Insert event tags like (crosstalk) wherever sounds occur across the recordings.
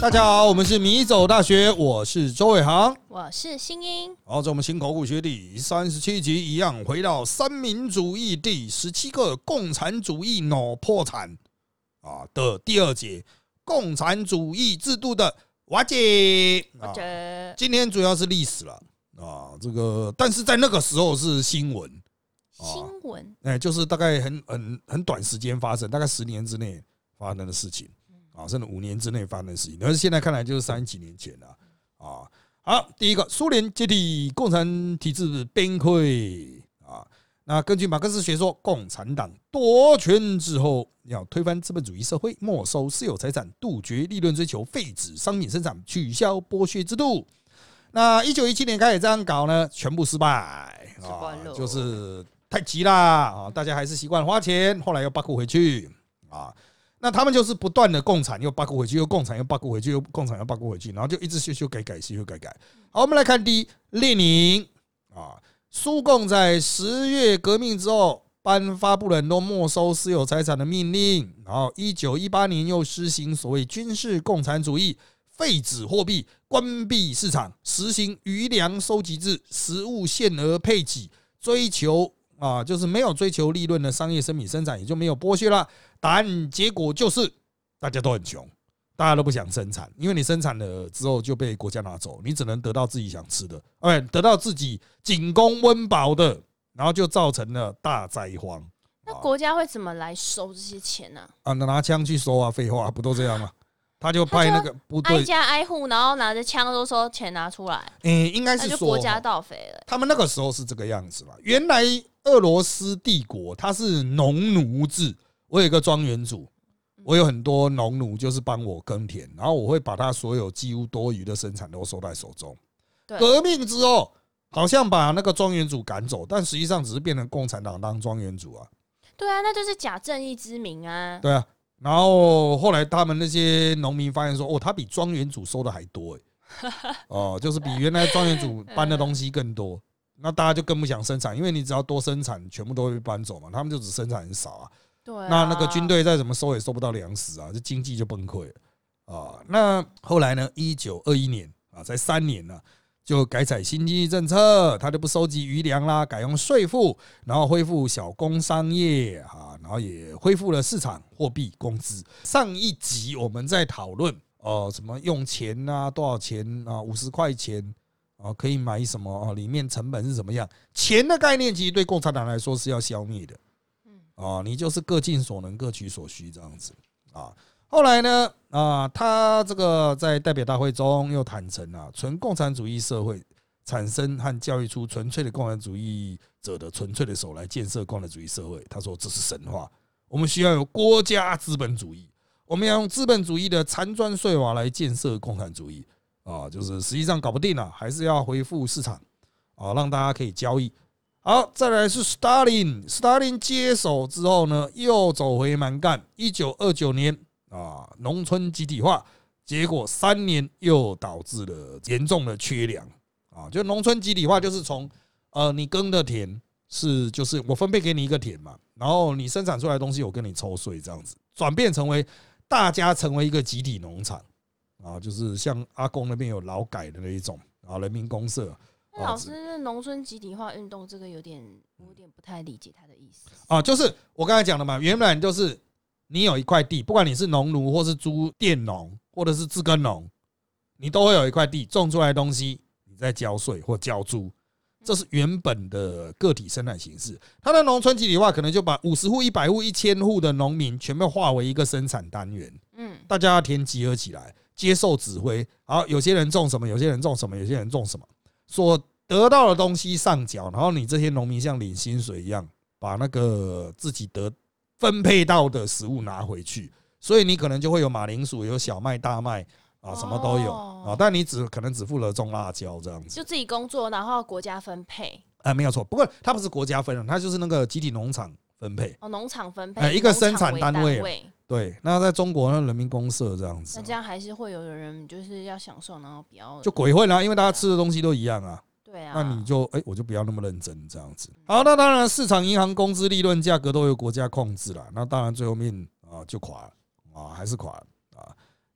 大家好，我们是米走大学，我是周伟航。我是新英，好，在我们新考古学第三十七集一样，回到三民主义第十七个共产主义 no 破产。啊的第二节，共产主义制度的瓦解。啊。这今天主要是历史了。啊，这个但是在那个时候是新闻，新闻。哎，就是大概很很很短时间发生，大概十年之内发生的事情啊，甚至五年之内发生的事情。但是现在看来就是三十几年前了啊。好，第一个，苏联解体，共产体制崩溃啊。那根据马克思学说，共产党夺权之后，要推翻资本主义社会，没收私有财产，杜绝利润追求，废止商品生产，取消剥削制度。那一九一七年开始这样搞呢，全部失败啊，就是太急啦啊！大家还是习惯花钱，后来又八股回去啊。那他们就是不断的共产，又八股回去，又共产，又八股回去，又共产，又八股回去，然后就一直修修改改，修修改改。好，我们来看第一，列宁啊，苏共在十月革命之后颁发布了很多没收私有财产的命令，然后一九一八年又施行所谓军事共产主义，废止货币，关闭市场，实行余粮收集制，实物限额配给，追求啊，就是没有追求利润的商业生品生产，也就没有剥削了。但结果就是大家都很穷，大家都不想生产，因为你生产了之后就被国家拿走，你只能得到自己想吃的，哎，得到自己仅供温饱的，然后就造成了大灾荒那国家会怎么来收这些钱呢？啊！那拿枪去收啊，废话不都这样吗？(laughs) 他就派那个部挨，家挨户，然后拿着枪都说钱拿出来，诶，应该是国家哈盗匪了。他们那个时候是这个样子嘛。原来俄罗斯帝国它是农奴制，我有一个庄园主，我有很多农奴，就是帮我耕田，然后我会把他所有几乎多余的生产都收在手中。革命之后，好像把那个庄园主赶走，但实际上只是变成共产党当庄园主啊。对啊，那就是假正义之名啊。对啊，然后后来他们那些农民发现说，哦，他比庄园主收的还多哎，(laughs) 哦，就是比原来庄园主搬的东西更多，那大家就更不想生产，因为你只要多生产，全部都会被搬走嘛，他们就只生产很少啊。对，那那个军队再怎么收也收不到粮食啊，这经济就崩溃了啊。那后来呢？一九二一年啊，才三年呢、就改采新经济政策，他就不收集余粮啦，改用税赋，然后恢复小工商业啊，然后也恢复了市场货币工资。上一集我们在讨论哦，什么用钱啊，多少钱啊，五十块钱。啊，可以买什么？啊，里面成本是怎么样？钱的概念其实对共产党来说是要消灭的。啊，你就是各尽所能，各取所需这样子啊。后来呢，啊，他这个在代表大会中又坦诚啊，纯共产主义社会产生和教育出纯粹的共产主义者的纯粹的手来建设共产主义社会。他说这是神话，我们需要有国家资本主义，我们要用资本主义的残砖碎瓦来建设共产主义啊，就是实际上搞不定了，还是要恢复市场啊，让大家可以交易。好，再来是 Stalin。Stalin 接手之后呢，又走回蛮干。一九二九年啊，农村集体化，结果三年又导致了严重的缺粮啊。就农村集体化，就是从呃你耕的田是就是我分配给你一个田嘛，然后你生产出来的东西我跟你抽税这样子，转变成为大家成为一个集体农场啊，就是像阿公那边有劳改的那一种啊，人民公社。那老师，农村集体化运动这个有点，我有点不太理解他的意思。啊，就是我刚才讲的嘛，原本就是你有一块地，不管你是农奴或是租佃农或者是自耕农，你都会有一块地种出来的东西，你在交税或交租，这是原本的个体生产形式。它的农村集体化可能就把五十户、一百户、一千户的农民全部化为一个生产单元，嗯，大家要填集合起来，接受指挥。好，有些人种什么，有些人种什么，有些人种什么，所得到的东西上缴，然后你这些农民像领薪水一样，把那个自己得分配到的食物拿回去，所以你可能就会有马铃薯、有小麦、大麦啊，什么都有哦啊，但你只可能只负责种辣椒这样子，就自己工作，然后国家分配，啊，没有错。不过它不是国家分的，它就是那个集体农场分配。哦，农场分配，哎一个生产为单位对，那在中国那人民公社这样子那这样还是会有人就是要享受，然后不要就鬼混啦，因为大家吃的东西都一样啊。对啊，那你就哎、我就不要那么认真这样子。好，那当然，市场、银行、工资、利润、价格都由国家控制了。那当然，最后面啊就垮了啊，还是垮了啊。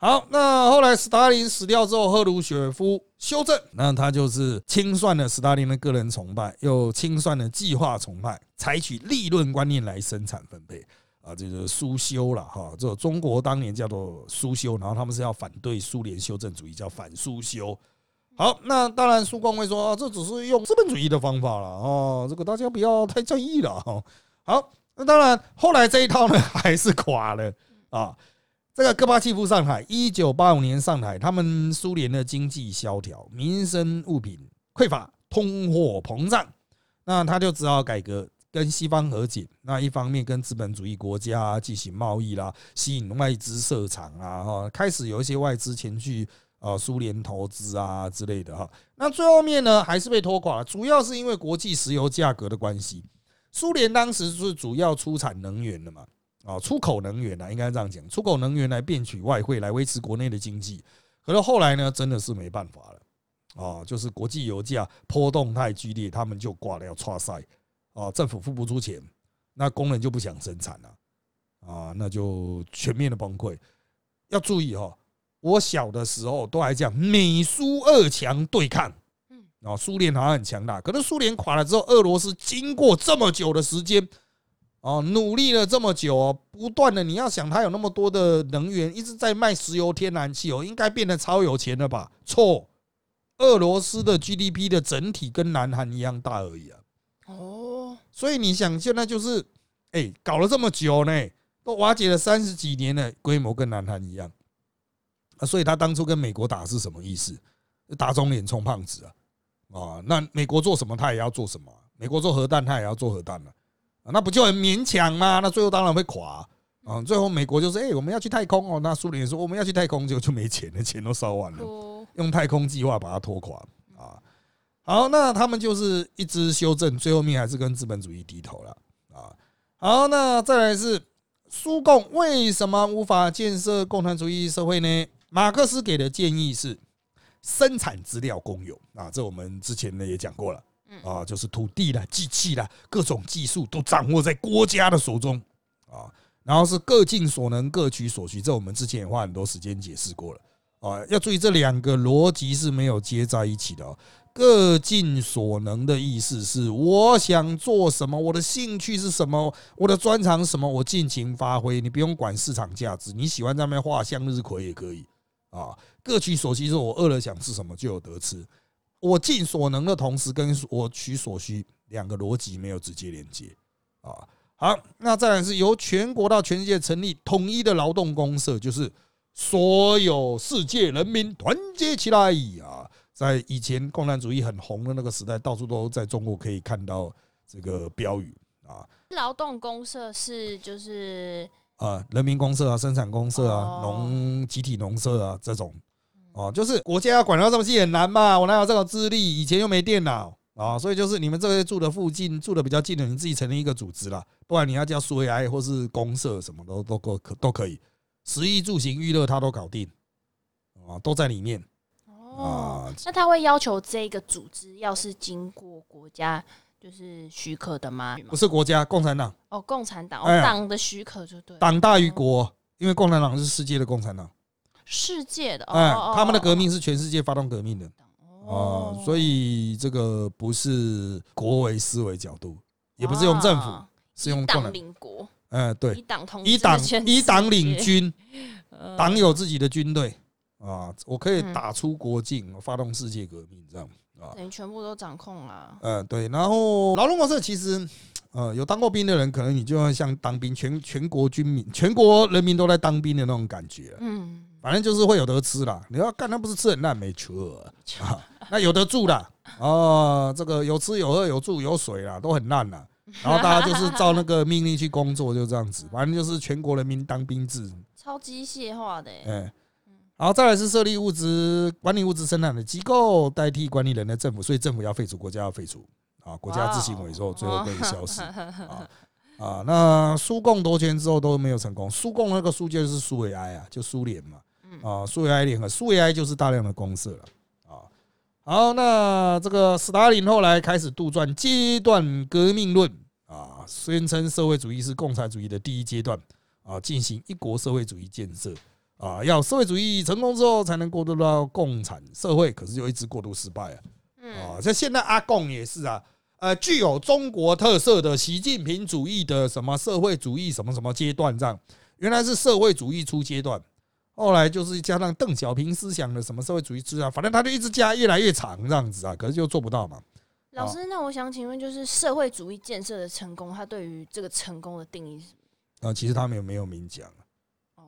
好，那后来斯大林死掉之后，赫鲁雪夫修正，那他就是清算了斯大林的个人崇拜，又清算了计划崇拜，采取利润观念来生产分配啊，这就是苏修了哈。这中国当年叫做苏修，然后他们是要反对苏联修正主义，叫反苏修。好，那当然苏共会说啊，这只是用资本主义的方法了哦，这个大家不要太在意了哈。好，那当然后来这一套呢还是垮了啊。这个戈巴契夫上台，一九八五年上台，他们苏联的经济萧条，民生物品匮乏，通货膨胀，那他就只好改革，跟西方和解。那一方面跟资本主义国家进行贸易啦，吸引外资设厂啊，哈，开始有一些外资前去啊苏联投资啊之类的哈。那最后面呢，还是被拖垮了，主要是因为国际石油价格的关系。苏联当时是主要出产能源的嘛。啊，出口能源啊，应该这样讲，出口能源来变取外汇，来维持国内的经济。可是后来呢，真的是没办法了啊，就是国际油价波动太剧烈，他们就挂了要差赛啊，政府付不出钱，那工人就不想生产了啊，那就全面的崩溃。要注意哈，我小的时候都还讲美苏二强对抗，嗯，啊，苏联好像很强大，可是苏联垮了之后，俄罗斯经过这么久的时间。哦，努力了这么久哦，不断的，你要想他有那么多的能源，一直在卖石油、天然气哦，应该变得超有钱了吧？错，俄罗斯的 GDP 的整体跟南韩一样大而已啊。哦，所以你想，现在就是，哎，搞了这么久呢，都瓦解了三十几年了，规模跟南韩一样啊。所以他当初跟美国打是什么意思？打肿脸充胖子啊！啊，那美国做什么，他也要做什么。美国做核弹，他也要做核弹了。那不就很勉强吗？那最后当然会垮啊！最后美国就是哎，我们要去太空哦。那苏联说我们要去太空，结果就没钱了，钱都烧完了，用太空计划把它拖垮啊！好，那他们就是一直修正，最后面还是跟资本主义低头了啊！好，那再来是苏共为什么无法建设共产主义社会呢？马克思给的建议是生产资料公有啊，这我们之前呢也讲过了。啊，就是土地啦、机器啦，各种技术都掌握在国家的手中啊。然后是各尽所能、各取所需，这我们之前也花很多时间解释过了啊。要注意这两个逻辑是没有接在一起的哦。各尽所能的意思是，我想做什么，我的兴趣是什么，我的专长是什么，我尽情发挥，你不用管市场价值，你喜欢在那边画向日葵也可以啊。各取所需，是我饿了想吃什么就有得吃。我尽所能的同时，跟我取所需两个逻辑没有直接连接啊。好，那再来是由全国到全世界成立统一的劳动公社，就是所有世界人民团结起来啊。在以前共产主义很红的那个时代，到处都在中国可以看到这个标语啊。劳动公社是就是啊，人民公社啊，生产公社啊，农集体农社啊这种。哦，就是国家要管到这么细很难嘛，我哪有这种资历？以前又没电脑啊，所以就是你们这些住的附近、住的比较近的，你自己成立一个组织啦，不然你要叫苏维埃或是公社什么都都够可都可以，食衣住行娱乐他都搞定啊，都在里面。哦，那他会要求这个组织要是经过国家就是许可的吗？不是国家，共产党。哦，共产党，党的许可就对。党大于国，因为共产党是世界的共产党。世界的，哎，他们的革命是全世界发动革命的，哦，所以这个不是国为思维角度，也不是用政府，是用党领国，嗯，对，以党统以党以党领军，(laughs) 党有自己的军队啊，我可以打出国境，发动世界革命，这样啊，等于全部都掌控了，嗯，对，然后劳动模式其实。呃，有当过兵的人，可能你就要像当兵，全全国军民、全国人民都在当兵的那种感觉。嗯，反正就是会有得吃啦。你要干，那不是吃很烂，没错啊。(laughs) 那有得住的哦，这个有吃有喝有住有水啦，都很烂啦。然后大家就是照那个命令去工作，就这样子。反正就是全国人民当兵制，超机械化的。哎，好，再来是设立物资管理物资生产的机构，代替管理人的政府，所以政府要废除，国家要废除。啊，国家自行萎缩，最后被消失啊啊！那苏共夺权之后都没有成功。苏共那个苏就是苏维埃啊，就苏联嘛，啊，苏维埃联合，苏维埃就是大量的公社了啊。好，那这个斯大林后来开始杜撰阶段革命论啊，宣称社会主义是共产主义的第一阶段啊，进行一国社会主义建设啊，要社会主义成功之后才能过渡到共产社会，可是就一直过渡失败啊。啊，像现在阿贡也是啊，呃，具有中国特色的习近平主义的什么社会主义什么什么阶段这样，原来是社会主义初阶段，后来就是加上邓小平思想的什么社会主义之啊，反正他就一直加越来越长这样子啊，可是就做不到嘛。老师，那我想请问，就是社会主义建设的成功，他对于这个成功的定义是什么？啊，其实他们也没有明讲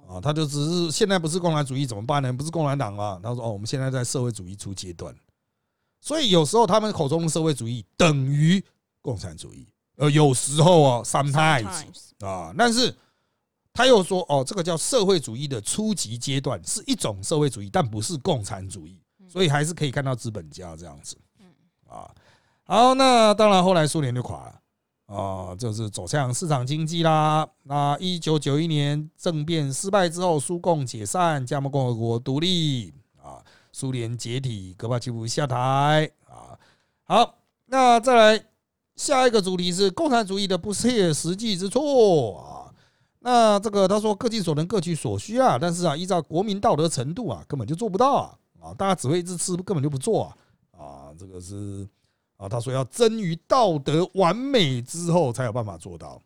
啊，他就只是现在不是共产主义怎么办呢？不是共产党啊，他说哦，我们现在在社会主义初阶段。所以有时候他们口中的社会主义等于共产主义，呃，有时候哦，sometimes 啊，但是他又说哦，这个叫社会主义的初级阶段是一种社会主义，但不是共产主义，所以还是可以看到资本家这样子，啊，好，那当然后来苏联就垮了啊，就是走向市场经济啦。那一九九一年政变失败之后，苏共解散，加盟共和国独立啊。苏联解体，戈巴契夫下台啊！好，那再来下一个主题是共产主义的不切实际之处啊。那这个他说各尽所能，各取所需啊，但是啊，依照国民道德程度啊，根本就做不到啊！啊，大家只会一直吃，根本就不做啊！啊，这个是啊，他说要臻于道德完美之后才有办法做到。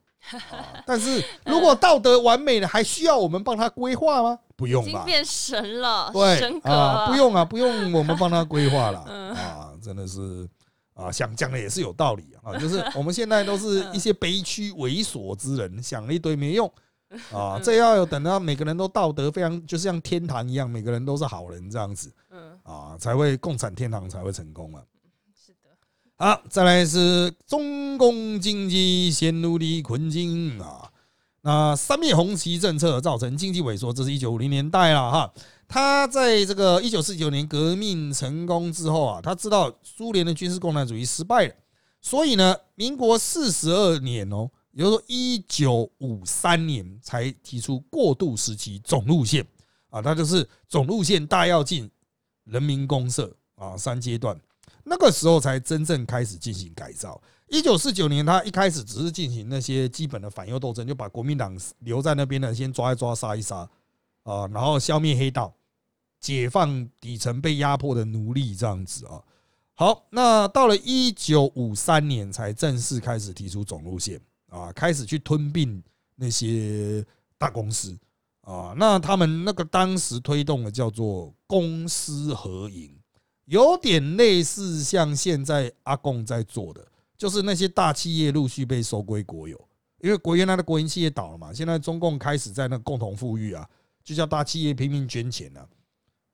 啊 (laughs) 但是如果道德完美了，还需要我们帮他规划吗？不用吧，变神了，对啊，不用啊，不用我们帮他规划了 (laughs) 啊，真的是啊，想讲的也是有道理啊，就是我们现在都是一些悲屈猥琐之人，想了一堆没用 (laughs) 啊，这要有等到每个人都道德非常，就是像天堂一样，每个人都是好人这样子，嗯啊，才会共产天堂才会成功啊。是的，好，再来是中共经济陷入的困境啊。那三面红旗政策造成经济萎缩，这是一九五零年代了哈。他在这个一九四九年革命成功之后啊，他知道苏联的军事共产主义失败了，所以呢，民国四十二年哦，也就是说一九五三年才提出过渡时期总路线啊，那就是总路线大跃进、人民公社啊三阶段，那个时候才真正开始进行改造。一九四九年，他一开始只是进行那些基本的反右斗争，就把国民党留在那边的先抓一抓、杀一杀啊，然后消灭黑道，解放底层被压迫的奴隶这样子啊。好，那到了一九五三年才正式开始提出总路线啊，开始去吞并那些大公司啊。那他们那个当时推动的叫做公私合营，有点类似像现在阿贡在做的。就是那些大企业陆续被收归国有，因为国原来的国营企业倒了嘛，现在中共开始在那共同富裕啊，就叫大企业拼命捐钱啊，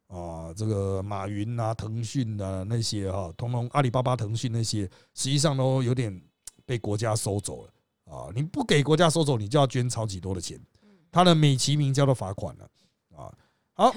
啊，这个马云啊、腾讯啊那些哈，通通阿里巴巴、腾讯那些，实际上都有点被国家收走了啊！你不给国家收走，你就要捐超级多的钱，他的美其名叫做罚款了啊！好。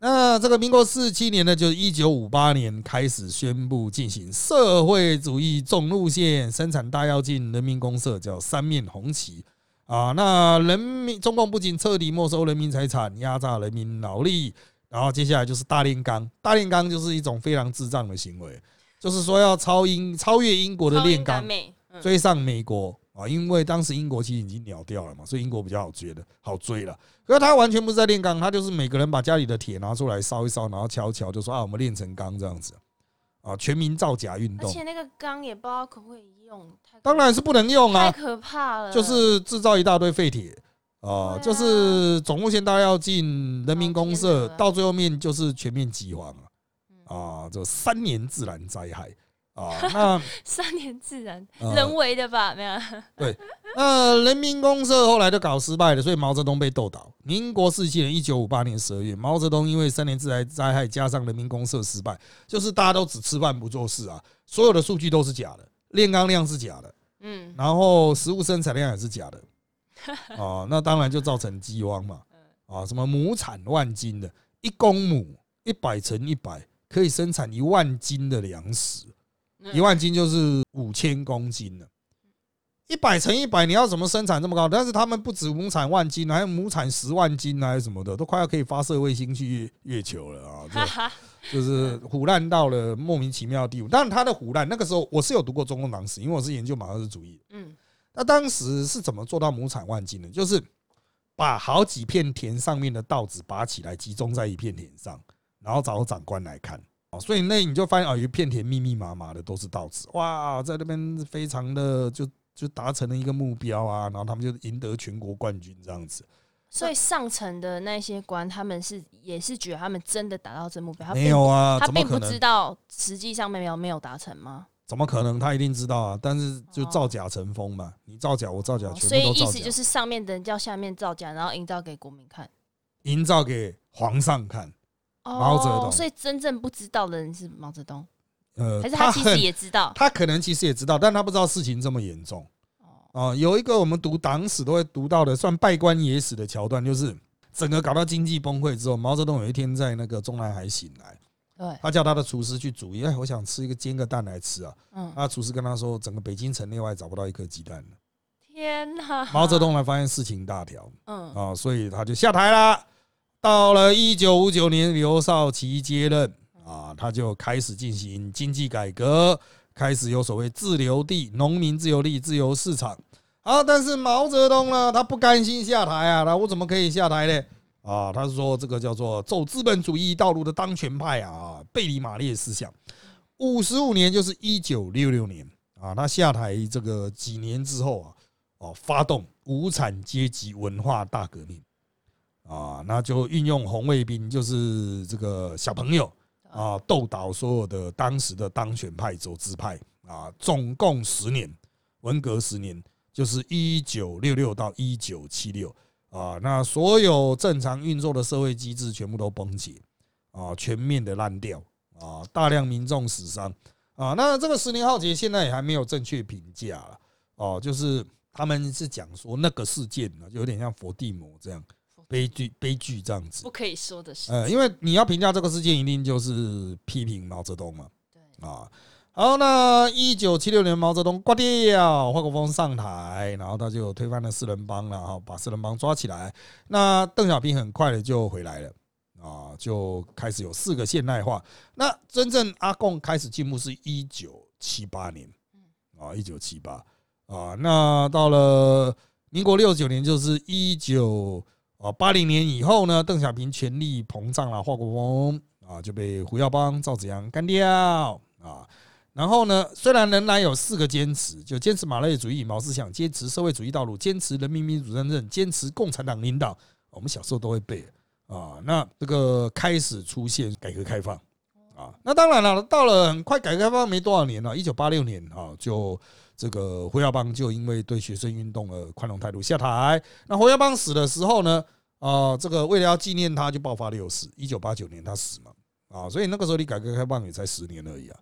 那这个民国四十七年呢，就是一九五八年开始宣布进行社会主义总路线，生产大跃进，人民公社叫三面红旗啊。那人民中共不仅彻底没收人民财产，压榨人民劳力，然后接下来就是大炼钢。大炼钢就是一种非常智障的行为，就是说要超英超越英国的炼钢，追上美国。啊，因为当时英国其实已经鸟掉了嘛，所以英国比较好追的，好追了。可是他完全不是在炼钢，他就是每个人把家里的铁拿出来烧一烧，然后敲敲，就说啊，我们炼成钢这样子。啊，全民造假运动。而且那个钢也不知道可不可以用，当然是不能用啊，太可怕了。就是制造一大堆废铁啊，就是总路线大要进，人民公社到最后面就是全面饥荒啊，啊，这三年自然灾害。啊，(laughs) 那三年自然人为的吧？没有对，那人民公社后来就搞失败了，所以毛泽东被斗倒。民国四七年，一九五八年十二月，毛泽东因为三年自然灾害加上人民公社失败，就是大家都只吃饭不做事啊，所有的数据都是假的，炼钢量是假的，嗯，然后食物生产量也是假的，啊，那当然就造成饥荒嘛，啊，什么亩产万斤的，一公亩一百乘一百可以生产一万斤的粮食。一万斤就是五千公斤了，一百乘一百，你要怎么生产这么高？但是他们不止亩产万斤，还有亩产十万斤还是什么的，都快要可以发射卫星去月月球了啊！(laughs) 就是腐烂到了莫名其妙的地步。但是他的腐烂，那个时候我是有读过中共党史，因为我是研究马克思主义。嗯，那当时是怎么做到亩产万斤的？就是把好几片田上面的稻子拔起来，集中在一片田上，然后找长官来看。哦，所以那你就发现啊，有一片田密密麻麻的都是稻子，哇，在那边非常的就就达成了一个目标啊，然后他们就赢得全国冠军这样子。所以上层的那些官，他们是也是觉得他们真的达到这目标，他没有啊，他并不知道实际上没有没有达成吗？怎么可能？他一定知道啊，但是就造假成风嘛，你造假，我造假，全都造假意思就，是上面的人叫下面造假，然后营造给国民看。营造给皇上看。毛泽东哦，所以真正不知道的人是毛泽东，呃，还是他其实也知道？他可能其实也知道，但他不知道事情这么严重。哦，啊，有一个我们读党史都会读到的，算拜官野史的桥段，就是整个搞到经济崩溃之后，毛泽东有一天在那个中南海醒来，对，他叫他的厨师去煮，因为，我想吃一个煎个蛋来吃啊。嗯，那厨师跟他说，整个北京城内外找不到一颗鸡蛋了。天哪！毛泽，东呢发现事情大条嗯，啊，所以他就下台了。到了一九五九年，刘少奇接任啊，他就开始进行经济改革，开始有所谓自留地、农民自由地、自由市场。啊，但是毛泽东呢，他不甘心下台啊，那我怎么可以下台呢？啊，他是说这个叫做走资本主义道路的当权派啊，背离马列思想。五十五年就是一九六六年啊，他下台这个几年之后啊，哦，发动无产阶级文化大革命啊，那就运用红卫兵，就是这个小朋友啊，斗倒所有的当时的当选派走资派啊，总共十年，文革十年，就是一九六六到一九七六啊，那所有正常运作的社会机制全部都崩解啊，全面的烂掉啊，大量民众死伤啊，那这个十年浩劫现在也还没有正确评价了哦，就是他们是讲说那个事件呢，就有点像佛地魔这样悲剧悲剧这样子不。可以说的是，呃，因为你要评价这个事件，一定就是批评毛泽东嘛。对，啊，好，那一九七六年毛泽东挂掉，华国锋上台，然后他就推翻了四人帮了，哈，把四人帮抓起来。那邓小平很快的就回来了，啊，就开始有四个现代化。那真正阿共开始进步是一九七八年，啊，一九七八啊，那到了民国六九年，就是一九啊八零年以后呢，邓小平权力膨胀了，华国锋啊就被胡耀邦、赵紫阳干掉啊。然后呢，虽然仍然有四个坚持，就坚持马列主义、毛思想，坚持社会主义道路，坚持人民民主真正，坚持共产党领导。我们小时候都会背啊。那这个开始出现改革开放啊，那当然了，到了快改革开放没多少年了，一九八六年啊，就这个胡耀邦就因为对学生运动的宽容态度下台。那胡耀邦死的时候呢，啊，这个为了要纪念他，就爆发六四，一九八九年他死嘛，啊，所以那个时候离改革开放也才十年而已啊。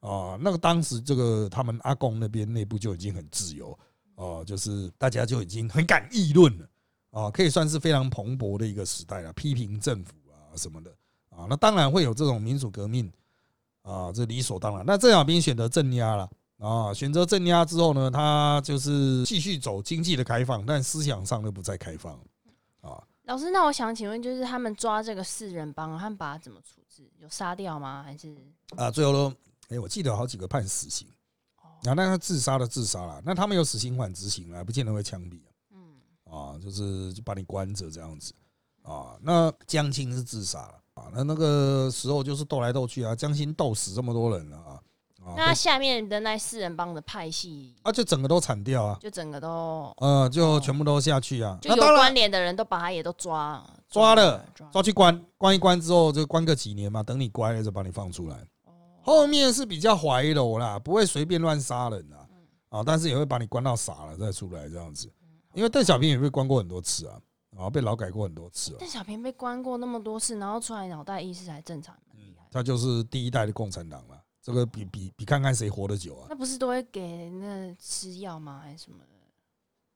啊，那个当时这个他们阿公那边内部就已经很自由啊、就是大家就已经很敢议论了啊，可以算是非常蓬勃的一个时代了，批评政府啊什么的啊，那当然会有这种民主革命啊，这理所当然。那邓小平选择镇压了啊，选择镇压之后呢，他就是继续走经济的开放，但思想上就不再开放啊。老师，那我想请问，就是他们抓这个四人帮，他们把他怎么处置？有杀掉吗？还是啊，最后都，哎，我记得有好几个判死刑，啊，那他自杀的自杀了，那他们有死刑缓执行了，不见得会枪毙啊。嗯，啊，就是就把你关着这样子啊。那江青是自杀了啊，那那个时候就是斗来斗去啊，江青斗死这么多人了啊啊，那下面的那四人帮的派系，啊就整个都铲掉啊，就整个都呃，就全部都下去啊。就有那当然关联的人都把他也都抓抓了，抓抓去关，关一关之后就关个几年嘛，等你乖了就把你放出来。后面是比较怀柔啦，不会随便乱杀人啦，啊，但是也会把你关到傻了再出来这样子。因为邓小平也被关过很多次啊，啊，被劳改过很多次啊。邓小平被关过那么多次，然后出来脑袋意识还正常，蛮厉害。他就是第一代的共产党了。这个比比比看看谁活得久啊？那不是都会给那吃药吗？还是什么的？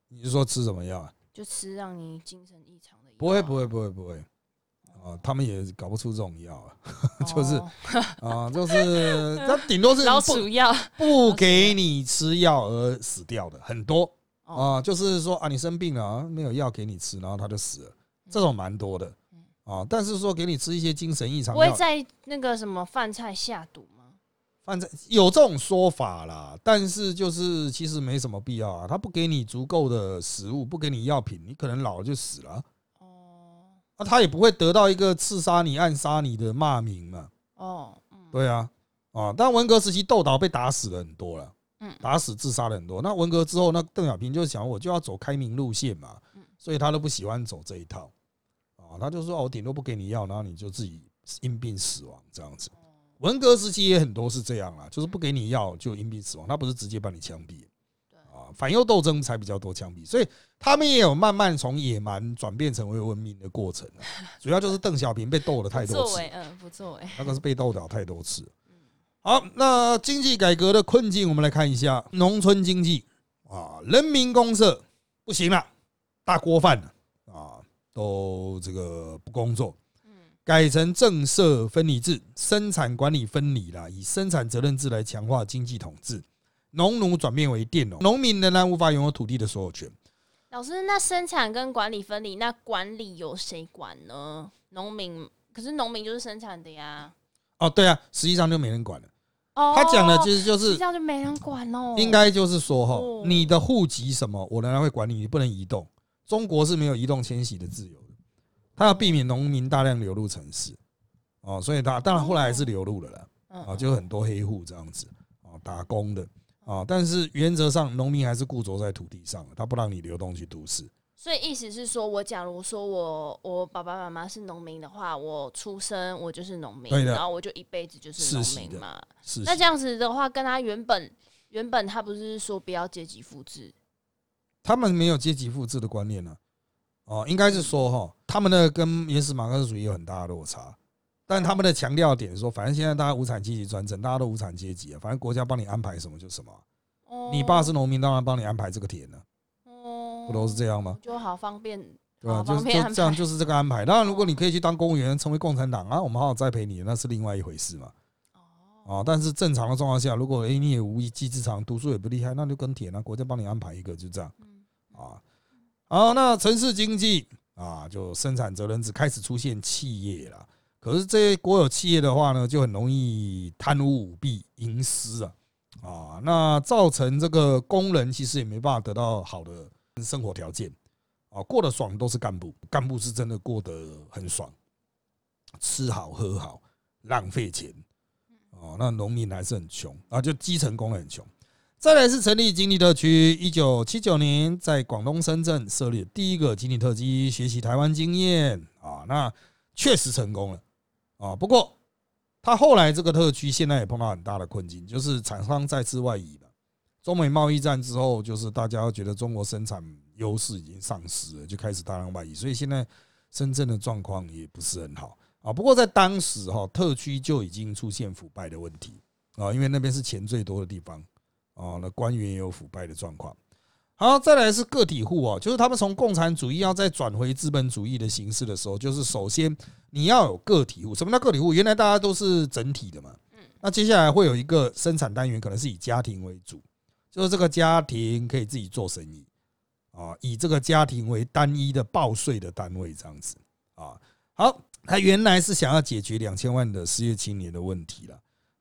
你是说吃什么药啊？就吃让你精神异常的药？不会不会不会不会啊，他们也搞不出这种药啊，(laughs) 就是哦啊，就是 (laughs) 他顶多是老鼠药不给你吃药而死掉的很多哦，啊，就是说啊，你生病了啊，没有药给你吃，然后他就死了，这种蛮多的啊。但是说给你吃一些精神异常药，不会在那个什么饭菜下毒吗？反正有这种说法啦，但是就是其实没什么必要啊。他不给你足够的食物，不给你药品，你可能老了就死了。哦，那他也不会得到一个刺杀你、暗杀你的骂名嘛。哦，对啊，啊，但文革时期窦导被打死了很多了，嗯，打死自杀了很多。那文革之后，那邓小平就想，我就要走开明路线嘛，所以他都不喜欢走这一套。啊，他就说，我顶多不给你药，然后你就自己因病死亡这样子。文革时期也很多是这样啦，就是不给你药就因病死亡，他不是直接把你枪毙。啊，反右斗争才比较多枪毙，所以他们也有慢慢从野蛮转变成为文明的过程。(laughs) 主要就是邓小平被斗了太多次，嗯，不作为，那个是被斗倒太多次。好，那经济改革的困境，我们来看一下农村经济啊，人民公社不行了，大锅饭了啊，都这个不工作。改成政社分离制，生产管理分离啦，以生产责任制来强化经济统治。农奴转变为佃农，农民仍然无法拥有土地的所有权。老师，那生产跟管理分离，那管理由谁管呢？农民，可是农民就是生产的呀。哦，对啊，实际上就没人管了。哦，他讲的其实就是实际上就没人管哦。应该就是说哈，你的户籍什么，我仍然会管理，你不能移动。中国是没有移动迁徙的自由。他要避免农民大量流入城市，哦，所以他当然后来还是流入了啦，啊，就很多黑户这样子，啊，打工的，啊，但是原则上农民还是固着在土地上，他不让你流动去都市。所以意思是说，我假如说我我爸爸妈妈是农民的话，我出生我就是农民，然后我就一辈子就是农民嘛。是那这样子的话，跟他原本原本他不是说不要阶级复制，他们没有阶级复制的观念呢。哦，应该是说哈，他们呢跟原始马克思主义有很大的落差，但他们的强调点说，反正现在大家无产阶级专政，大家都无产阶级啊，反正国家帮你安排什么就什么。哦，你爸是农民，当然帮你安排这个田了。哦，不都是这样吗？就好方便，对吧？就就这样，就是这个安排。当然，如果你可以去当公务员，成为共产党啊，我们好好栽培你，那是另外一回事嘛。哦，但是正常的状况下，如果哎你也无一技之长，读书也不厉害，那就跟田啊，国家帮你安排一个，就这样。啊。好，那城市经济啊，就生产责任制开始出现企业了。可是这些国有企业的话呢，就很容易贪污舞弊、营私啊啊，那造成这个工人其实也没办法得到好的生活条件啊，过得爽都是干部，干部是真的过得很爽，吃好喝好，浪费钱哦，那农民还是很穷啊，就基层工人很穷。再来是成立经济特区，一九七九年在广东深圳设立第一个经济特区，学习台湾经验啊，那确实成功了啊。不过他后来这个特区现在也碰到很大的困境，就是厂商再次外移了。中美贸易战之后，就是大家觉得中国生产优势已经丧失了，就开始大量外移，所以现在深圳的状况也不是很好啊。不过在当时哈，特区就已经出现腐败的问题啊，因为那边是钱最多的地方。哦，那官员也有腐败的状况。好，再来是个体户哦，就是他们从共产主义要再转回资本主义的形式的时候，就是首先你要有个体户。什么叫个体户？原来大家都是整体的嘛。嗯。那接下来会有一个生产单元，可能是以家庭为主，就是这个家庭可以自己做生意啊，以这个家庭为单一的报税的单位这样子啊。好，他原来是想要解决两千万的失业青年的问题了。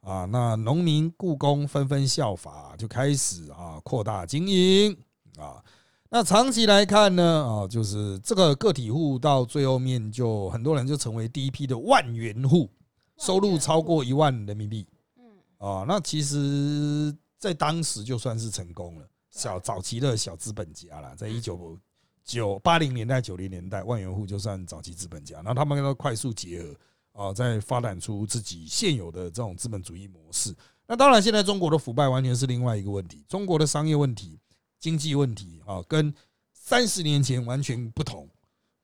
啊，那农民、故工纷纷效法，就开始啊扩大经营啊。那长期来看呢，啊，就是这个个体户到最后面，就很多人就成为第一批的万元户，收入超过一万人民币。嗯，啊，那其实在当时就算是成功了，小早期的小资本家了，在一九九八零年代、九零年代，万元户就算早期资本家，然后他们要快速结合。啊，在发展出自己现有的这种资本主义模式。那当然，现在中国的腐败完全是另外一个问题，中国的商业问题、经济问题啊，跟三十年前完全不同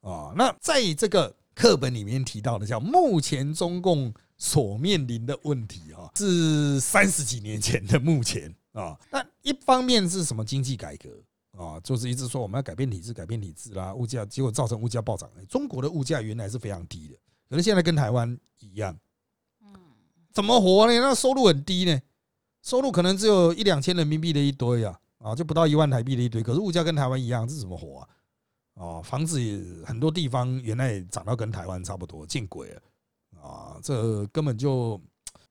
啊。那在这个课本里面提到的，叫目前中共所面临的问题啊，是三十几年前的目前啊。那一方面是什么经济改革啊，就是一直说我们要改变体制、改变体制啦，物价结果造成物价暴涨。中国的物价原来是非常低的。可是现在跟台湾一样，嗯，怎么活呢？那收入很低呢，收入可能只有一两千人民币的一堆啊，啊，就不到一万台币的一堆。可是物价跟台湾一样，这怎么活啊？啊，房子也很多地方原来涨到跟台湾差不多，见鬼了啊！这根本就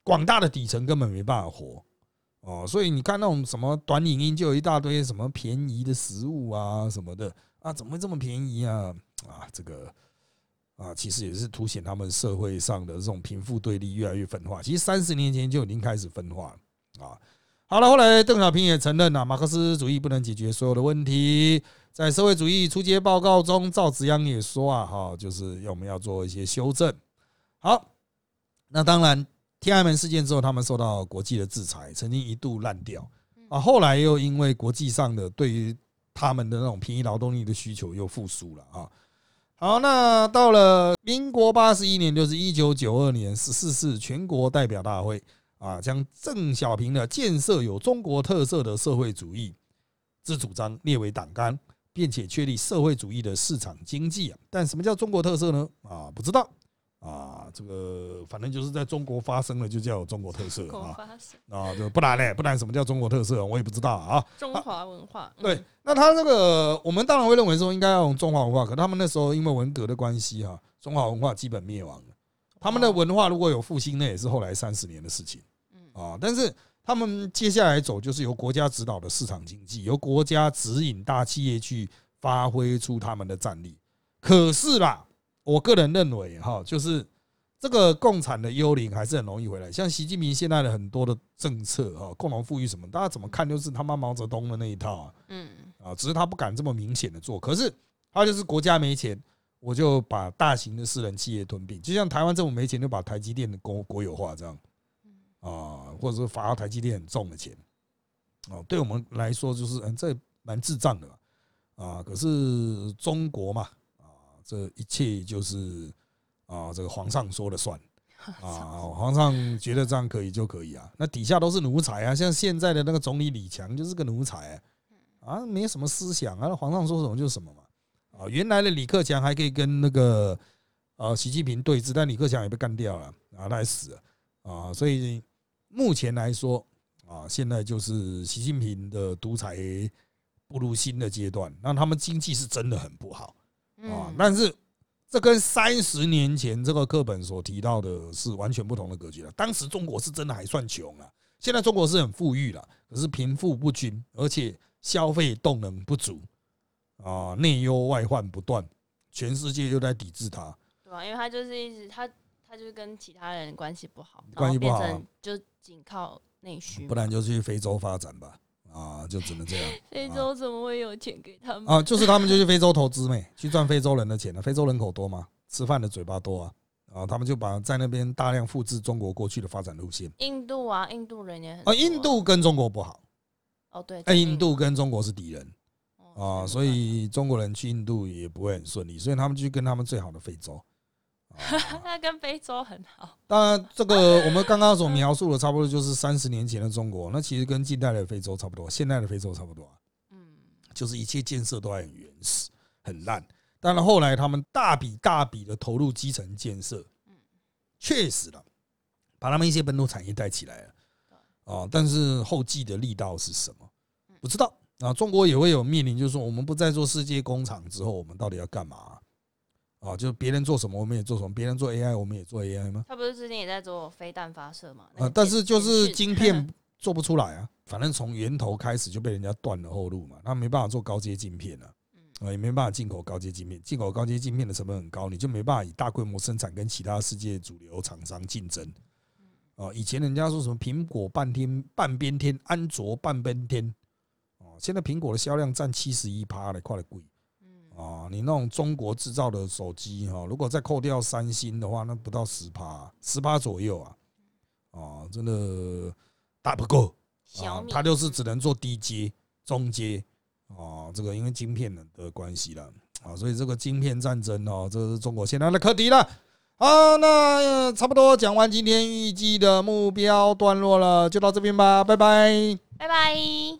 广大的底层根本没办法活哦。所以你看那种什么短影音，就有一大堆什么便宜的食物啊什么的啊，怎么会这么便宜啊？啊，这个啊，其实也是凸显他们社会上的这种贫富对立越来越分化。其实三十年前就已经开始分化了啊。好了，后来邓小平也承认了，马克思主义不能解决所有的问题。在社会主义初阶报告中，赵紫阳也说啊，哈，就是我们要做一些修正。好，那当然，天安门事件之后，他们受到国际的制裁，曾经一度烂掉啊，后来又因为国际上的对于他们的那种便宜劳动力的需求又复苏了啊。好，那到了民国八十一年，就是一九九二年十四次全国代表大会啊，将邓小平的建设有中国特色的社会主义之主张列为党纲，并且确立社会主义的市场经济啊。但什么叫中国特色呢？啊，不知道。啊，这个反正就是在中国发生了，就叫中国特色啊。啊，就不然呢？不然什么叫中国特色？我也不知道啊。中华文化。对，那他这个，我们当然会认为说应该要用中华文化，可他们那时候因为文革的关系哈，中华文化基本灭亡了。他们的文化如果有复兴，那也是后来三十年的事情。啊，但是他们接下来走就是由国家指导的市场经济，由国家指引大企业去发挥出他们的战力。可是啦。我个人认为，哈，就是这个共产的幽灵还是很容易回来。像习近平现在的很多的政策，哈，共同富裕什么，大家怎么看都是他妈毛泽东的那一套啊。嗯，啊，只是他不敢这么明显的做。可是他就是国家没钱，我就把大型的私人企业吞并，就像台湾政府没钱，就把台积电的国国有化这样。啊，或者说罚台积电很重的钱。哦，对我们来说就是，嗯，这蛮智障的啊。可是中国嘛。这一切就是啊，这个皇上说了算 (laughs) 啊，皇上觉得这样可以就可以啊。那底下都是奴才啊，像现在的那个总理李强就是个奴才啊，没什么思想啊，皇上说什么就是什么嘛。啊，原来的李克强还可以跟那个呃习近平对峙，但李克强也被干掉了啊，他也死了啊。所以目前来说啊，现在就是习近平的独裁步入新的阶段，那他们经济是真的很不好。啊，但是这跟三十年前这个课本所提到的是完全不同的格局了。当时中国是真的还算穷啊，现在中国是很富裕了，可是贫富不均，而且消费动能不足，啊，内忧外患不断，全世界就在抵制它。对啊，因为他就是一直他他就是跟其他人关系不好，关系不好就仅靠内需，不然就去非洲发展吧。啊，就只能这样。(laughs) 非洲怎么会有钱给他们？啊，就是他们就去非洲投资呗，去赚非洲人的钱了。非洲人口多嘛，吃饭的嘴巴多啊，啊，他们就把在那边大量复制中国过去的发展路线。印度啊，印度人也很啊，印度跟中国不好。哦，对，印度跟中国是敌人啊，所以中国人去印度也不会很顺利，所以他们就跟他们最好的非洲。(laughs) 那跟非洲很好。当然，这个我们刚刚所描述的，差不多就是三十年前的中国。那其实跟近代的非洲差不多，现代的非洲差不多。嗯，就是一切建设都还很原始、很烂。当然，后来他们大笔大笔的投入基层建设，嗯，确实了，把他们一些本土产业带起来了。啊，但是后继的力道是什么？不知道。啊，中国也会有面临，就是说，我们不再做世界工厂之后，我们到底要干嘛？啊，就是别人做什么我们也做什么，别人做 AI 我们也做 AI 吗？他不是之前也在做飞弹发射吗？啊，但是就是晶片 (laughs) 做不出来啊，反正从源头开始就被人家断了后路嘛，他没办法做高阶晶片了，啊，也没办法进口高阶晶片，进口高阶晶片的成本很高，你就没办法以大规模生产跟其他世界主流厂商竞争。啊，以前人家说什么苹果半天半边天，安卓半边天，哦，现在苹果的销量占七十一趴了，快了贵。啊，你那种中国制造的手机哈，如果再扣掉三星的话，那不到十趴，十趴左右啊，啊，真的打不够。小米它就是只能做低阶、中阶啊，这个因为晶片的关系了啊，所以这个晶片战争哦，这是中国现在的课题了。好，那差不多讲完今天预计的目标段落了，就到这边吧，拜拜，拜拜。